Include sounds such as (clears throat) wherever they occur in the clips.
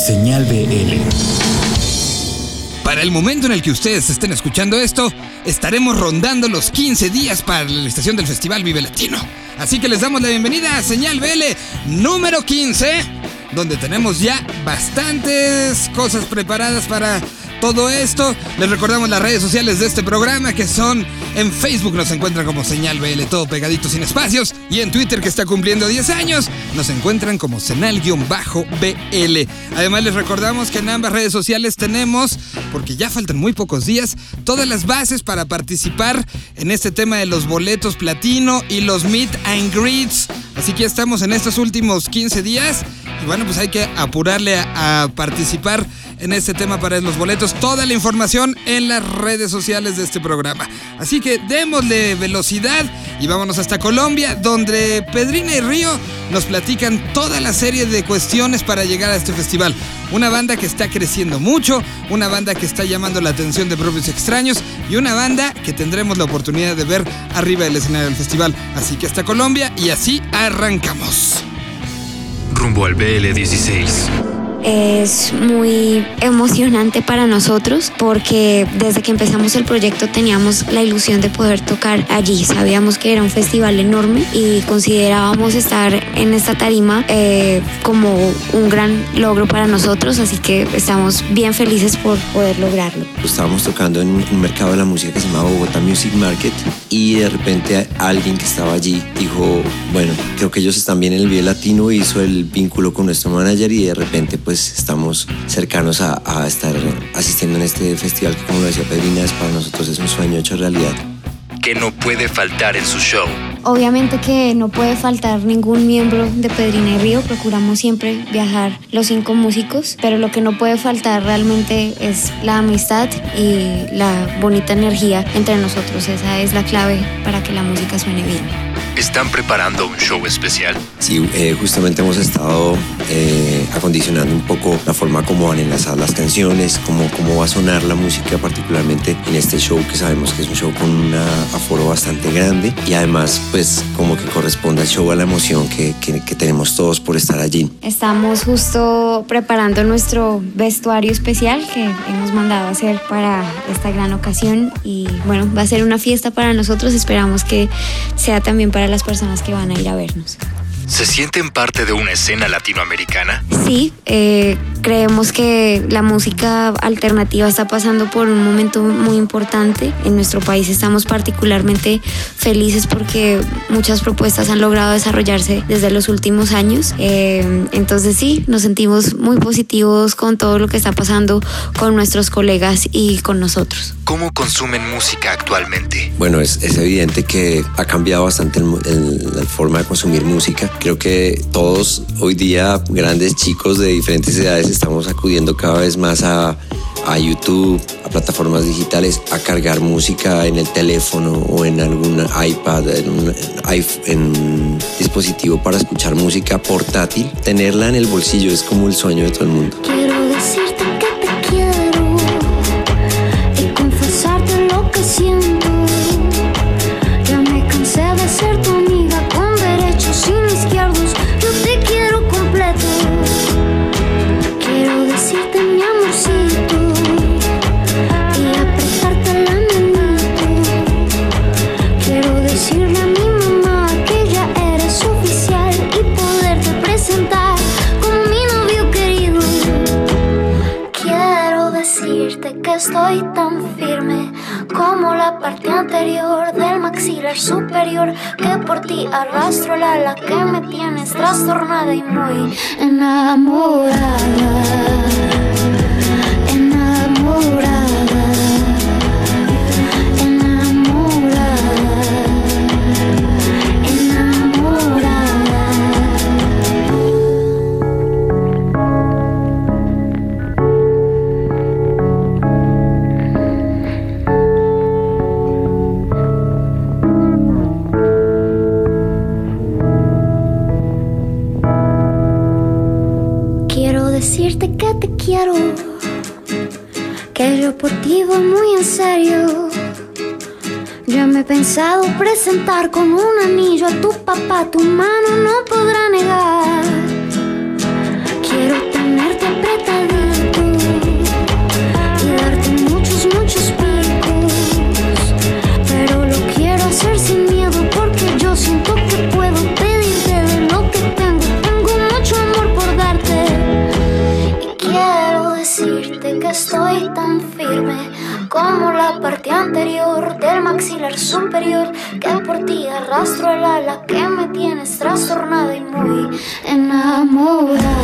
Señal BL. Para el momento en el que ustedes estén escuchando esto, estaremos rondando los 15 días para la estación del Festival Vive Latino. Así que les damos la bienvenida a Señal BL número 15, donde tenemos ya bastantes cosas preparadas para todo esto. Les recordamos las redes sociales de este programa que son en Facebook nos encuentran como Señal BL, todo pegadito sin espacios. Y en Twitter que está cumpliendo 10 años nos encuentran como Senal-BL. Además les recordamos que en ambas redes sociales tenemos, porque ya faltan muy pocos días, todas las bases para participar en este tema de los boletos platino y los meet and greets. Así que estamos en estos últimos 15 días y bueno, pues hay que apurarle a, participar en este tema para los boletos. Toda la información en las redes sociales de este programa. Así que démosle velocidad y vámonos hasta Colombia, donde Pedrina y Río nos platican toda la serie de cuestiones para llegar a este festival. Una banda que está creciendo mucho, una banda que está llamando la atención de propios extraños y una banda que tendremos la oportunidad de ver arriba del escenario del festival. Así que hasta Colombia y así arrancamos. Rumbo al BL16 es muy emocionante para nosotros porque desde que empezamos el proyecto teníamos la ilusión de poder tocar allí. Sabíamos que era un festival enorme y considerábamos estar en esta tarima eh, como un gran logro para nosotros, así que estamos bien felices por poder lograrlo. Estábamos tocando en un mercado de la música que se llama Bogotá Music Market y de repente alguien que estaba allí dijo, bueno, creo que ellos están bien en el video latino, hizo el vínculo con nuestro manager y de repente pues pues estamos cercanos a, estar asistiendo en este festival que como lo decía Pedrina, es para nosotros es un sueño hecho realidad. Que no puede faltar en su show. Obviamente que no puede faltar ningún miembro de Pedrina y Río, procuramos siempre viajar los cinco músicos, pero lo que no puede faltar realmente es la amistad y la bonita energía entre nosotros, esa es la clave para que la música suene bien. ¿Están preparando un show especial? Sí, eh, justamente hemos estado eh, acondicionando un poco la forma como van a enlazar las canciones, cómo, cómo va a sonar la música, particularmente en este show que sabemos que es un show con un aforo bastante grande y además pues como que corresponde al show a la emoción que, que, que tenemos todos por estar allí. Estamos justo preparando nuestro vestuario especial que hemos mandado a hacer para esta gran ocasión y bueno, va a ser una fiesta para nosotros, esperamos que sea también para las personas que van a ir a vernos. ¿Se sienten parte de una escena latinoamericana? Sí, eh, creemos que la música alternativa está pasando por un momento muy importante. En nuestro país estamos particularmente felices porque muchas propuestas han logrado desarrollarse desde los últimos años. Eh, entonces sí, nos sentimos muy positivos con todo lo que está pasando con nuestros colegas y con nosotros. ¿Cómo consumen música actualmente? Bueno, es, es evidente que ha cambiado bastante el, el, la forma de consumir música Creo que todos hoy día, grandes chicos de diferentes edades, estamos acudiendo cada vez más a, a YouTube, a plataformas digitales, a cargar música en el teléfono o en algún iPad, en un, en un dispositivo para escuchar música portátil. Tenerla en el bolsillo es como el sueño de todo el mundo. Del maxilar superior que por ti arrastro la ala que me tienes trastornada y muy. Enamorada. Voy muy en serio. Ya me he pensado presentar con un anillo a tu papá, tu mano no podrá negar. Quiero tenerte apretada estoy tan firme como la parte anterior del maxilar superior que por ti arrastro el ala que me tienes trastornada y muy. Enamorada.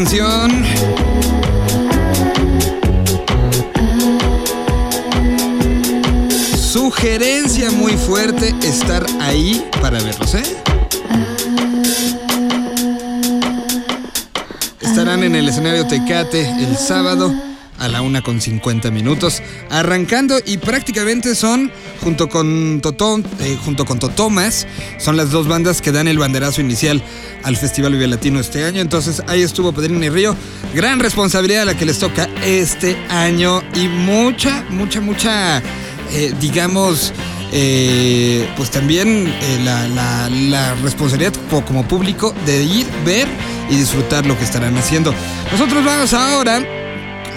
Canción. Sugerencia muy fuerte estar ahí para verlos, ¿eh? Estarán en el escenario Tecate el sábado a la una con 50 minutos, arrancando y prácticamente son, junto con Totón, eh, junto con Totomas, son las dos bandas que dan el banderazo inicial al Festival Vive Latino este año. Entonces ahí estuvo Pedrín y Río. Gran responsabilidad a la que les toca este año y mucha, mucha, mucha, eh, digamos, eh, pues también eh, la, la- la responsabilidad co- como público de ir, ver y disfrutar lo que estarán haciendo. Nosotros vamos ahora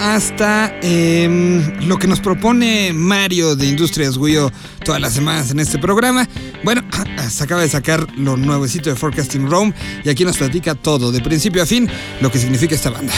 hasta em, lo que nos propone Mario de Industrias Guyo todas las semanas en este programa. Bueno, (clears throat) se acaba de sacar lo nuevecito de Forecasting Rome y aquí nos platica todo, de principio a fin, lo que significa esta banda.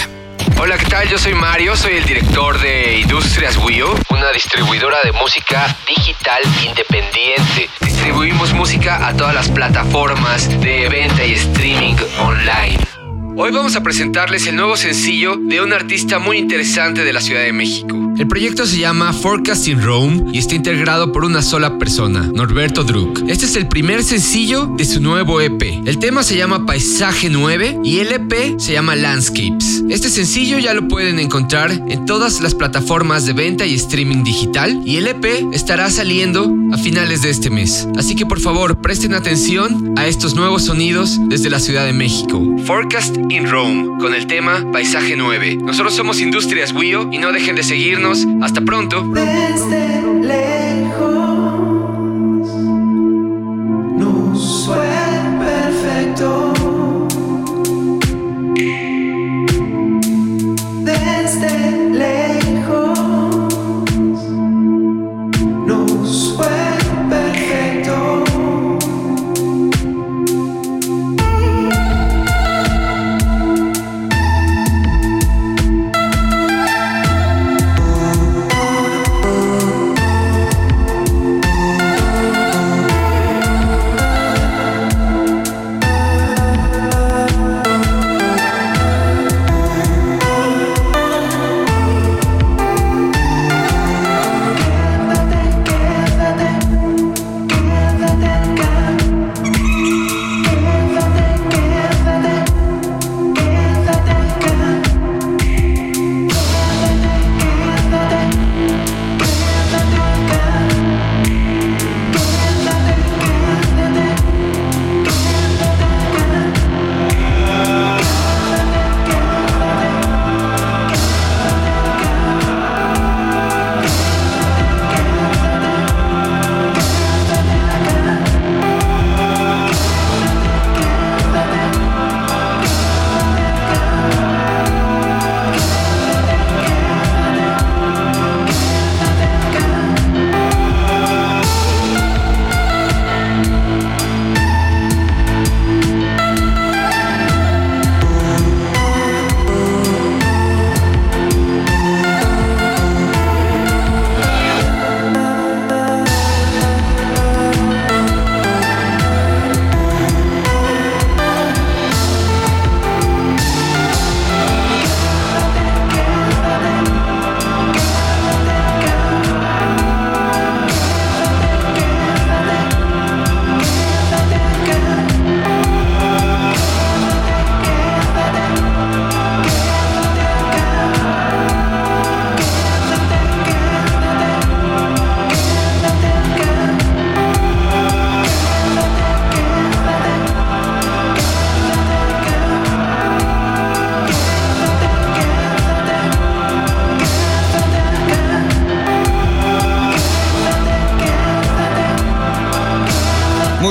Hola, ¿qué tal? Yo soy Mario, soy el director de Industrias Wio, una distribuidora de música digital independiente. Distribuimos música a todas las plataformas de venta y streaming online. Hoy vamos a presentarles el nuevo sencillo de un artista muy interesante de la Ciudad de México. El proyecto se llama Forecasting Rome y está integrado por una sola persona, Norberto Druk. Este es el primer sencillo de su nuevo EP. El tema se llama Paisaje 9 y el EP se llama Landscapes. Este sencillo ya lo pueden encontrar en todas las plataformas de venta y streaming digital y el EP estará saliendo a finales de este mes. Así que por favor presten atención a estos nuevos sonidos desde la Ciudad de México. Forecast in Rome con el tema Paisaje 9. Nosotros somos Industrias Wio y no dejen de seguirnos. Hasta pronto.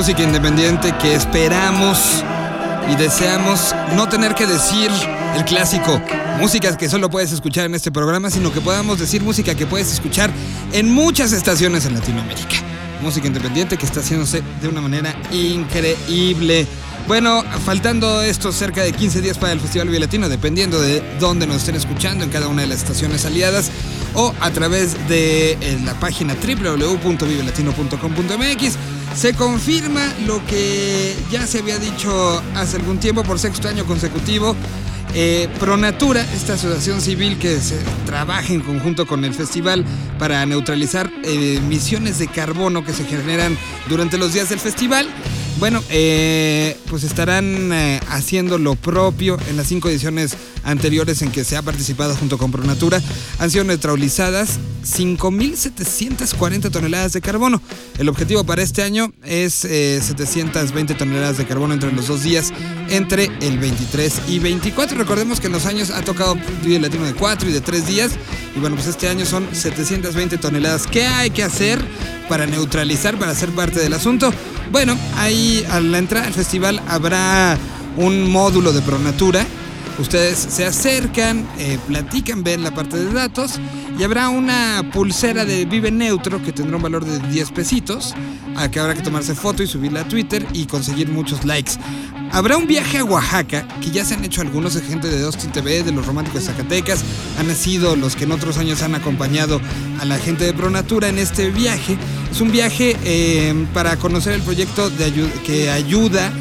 Música independiente que esperamos y deseamos no tener que decir el clásico, música que solo puedes escuchar en este programa, sino que podamos decir música que puedes escuchar en muchas estaciones en Latinoamérica. Música independiente que está haciéndose de una manera increíble. Bueno, faltando estos cerca de 15 días para el Festival Vive Latino, dependiendo de dónde nos estén escuchando en cada una de las estaciones aliadas o a través de eh, la página www.vivelatino.com.mx, se confirma lo que ya se había dicho hace algún tiempo por sexto año consecutivo. Eh, Pronatura, esta asociación civil que se trabaja en conjunto con el festival para neutralizar eh, emisiones de carbono que se generan durante los días del festival. Bueno, eh, pues estarán eh, haciendo lo propio en las cinco ediciones anteriores en que se ha participado junto con Pronatura. Han sido neutralizadas 5.740 toneladas de carbono. El objetivo para este año es eh, 720 toneladas de carbono entre los dos días, entre el 23 y 24. Recordemos que en los años ha tocado Vive Latino de 4 y de 3 días. Y bueno, pues este año son 720 toneladas. ¿Qué hay que hacer para neutralizar, para ser parte del asunto? Bueno, ahí a la entrada al festival habrá un módulo de Pronatura. Ustedes se acercan, eh, platican, ven la parte de datos y habrá una pulsera de Vive Neutro que tendrá un valor de 10 pesitos, a que habrá que tomarse foto y subirla a Twitter y conseguir muchos likes. Habrá un viaje a Oaxaca, que ya se han hecho algunos de gente de Austin TV, de los románticos Zacatecas, han sido los que en otros años han acompañado a la gente de Pronatura en este viaje. Es un viaje eh, para conocer el proyecto de que ayuda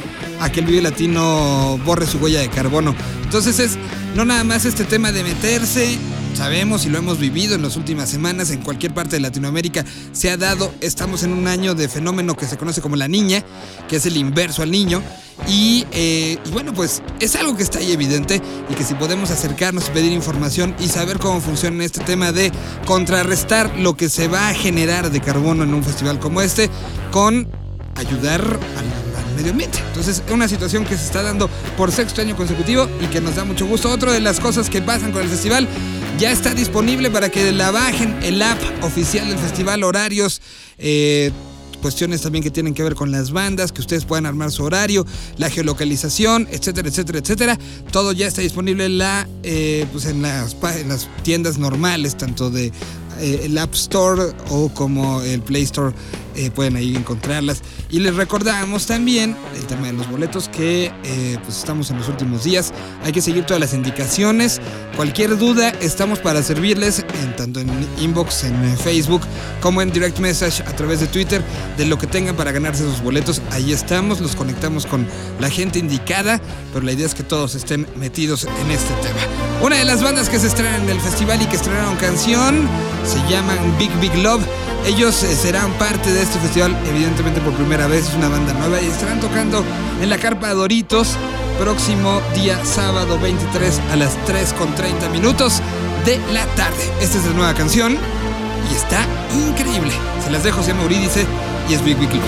a que el Vive Latino borre su huella de carbono. Entonces es no nada más este tema de meterse, sabemos y lo hemos vivido en las últimas semanas en cualquier parte de Latinoamérica, se ha dado, estamos en un año de fenómeno que se conoce como la niña, que es el inverso al niño, y, eh, y bueno, pues es algo que está ahí evidente y que si podemos acercarnos, pedir información y saber cómo funciona este tema de contrarrestar lo que se va a generar de carbono en un festival como este con ayudar al medio ambiente. Entonces, es una situación que se está dando por sexto año consecutivo y que nos da mucho gusto. Otra de las cosas que pasan con el festival ya está disponible para que la bajen el app oficial del festival, horarios. eh, cuestiones también que tienen que ver con las bandas, que ustedes puedan armar su horario, la geolocalización, etcétera, etcétera, etcétera. Todo ya está disponible en, la, eh, pues en, las, en las tiendas normales, tanto de eh, el App Store o como el Play Store. Eh, pueden ahí encontrarlas. Y les recordamos también el tema de los boletos que eh, pues estamos en los últimos días. Hay que seguir todas las indicaciones. Cualquier duda, estamos para servirles en tanto en inbox en eh, Facebook como en direct message a través de Twitter de lo que tengan para ganarse esos boletos. Ahí estamos, los conectamos con la gente indicada, pero la idea es que todos estén metidos en este tema. Una de las bandas que se estrenan en el festival y que estrenaron canción se llaman Big Big Love. Ellos eh, serán parte de este festival, evidentemente por primera vez, es una banda nueva y estarán tocando en la Carpa Doritos próximo día sábado 23 a las 3 con 30 minutos de la tarde. Esta es la nueva canción y está increíble. Se las dejo, se llama Eurídice y es Big Big Love.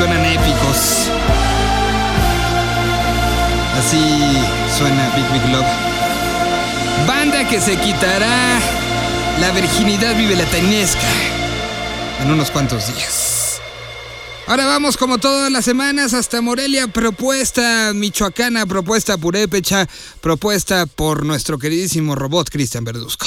Suenan épicos. Así suena Big Big Love. Banda que se quitará la virginidad vivelatanesca en unos cuantos días. Ahora vamos como todas las semanas hasta Morelia, propuesta michoacana, propuesta purépecha, propuesta por nuestro queridísimo robot Cristian Verduzco.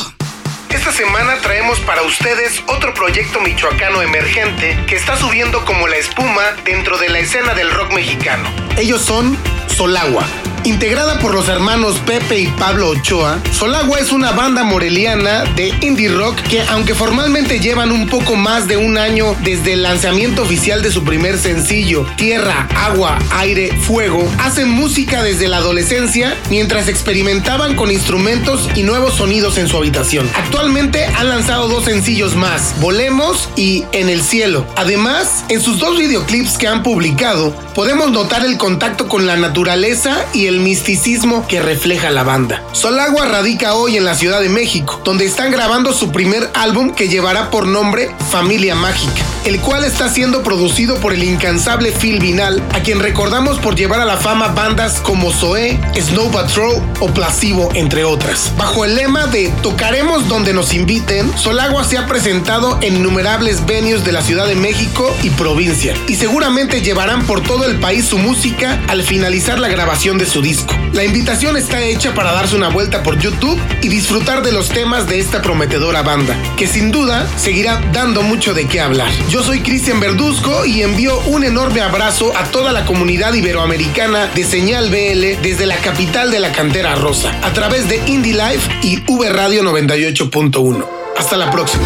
Esta semana traemos para ustedes otro proyecto michoacano emergente que está subiendo como la espuma dentro de la escena del rock mexicano. Ellos son Solagua. Integrada por los hermanos Pepe y Pablo Ochoa, Solagua es una banda moreliana de indie rock que aunque formalmente llevan un poco más de un año desde el lanzamiento oficial de su primer sencillo, Tierra, Agua, Aire, Fuego, hacen música desde la adolescencia mientras experimentaban con instrumentos y nuevos sonidos en su habitación. Actualmente han lanzado dos sencillos más, Volemos y En el Cielo. Además, en sus dos videoclips que han publicado, podemos notar el contacto con la naturaleza y el misticismo que refleja la banda. Solagua radica hoy en la Ciudad de México, donde están grabando su primer álbum que llevará por nombre Familia Mágica, el cual está siendo producido por el incansable Phil Vinal, a quien recordamos por llevar a la fama bandas como Zoé, Snow Patrol o Placebo, entre otras. Bajo el lema de Tocaremos donde nos inviten, Solagua se ha presentado en innumerables venues de la Ciudad de México y provincia, y seguramente llevarán por todo el país su música al finalizar la grabación de su disco. La invitación está hecha para darse una vuelta por YouTube y disfrutar de los temas de esta prometedora banda, que sin duda seguirá dando mucho de qué hablar. Yo soy Cristian Verduzco y envío un enorme abrazo a toda la comunidad iberoamericana de Señal BL desde la capital de la cantera rosa, a través de Indie Life y V Radio 98.1. Hasta la próxima.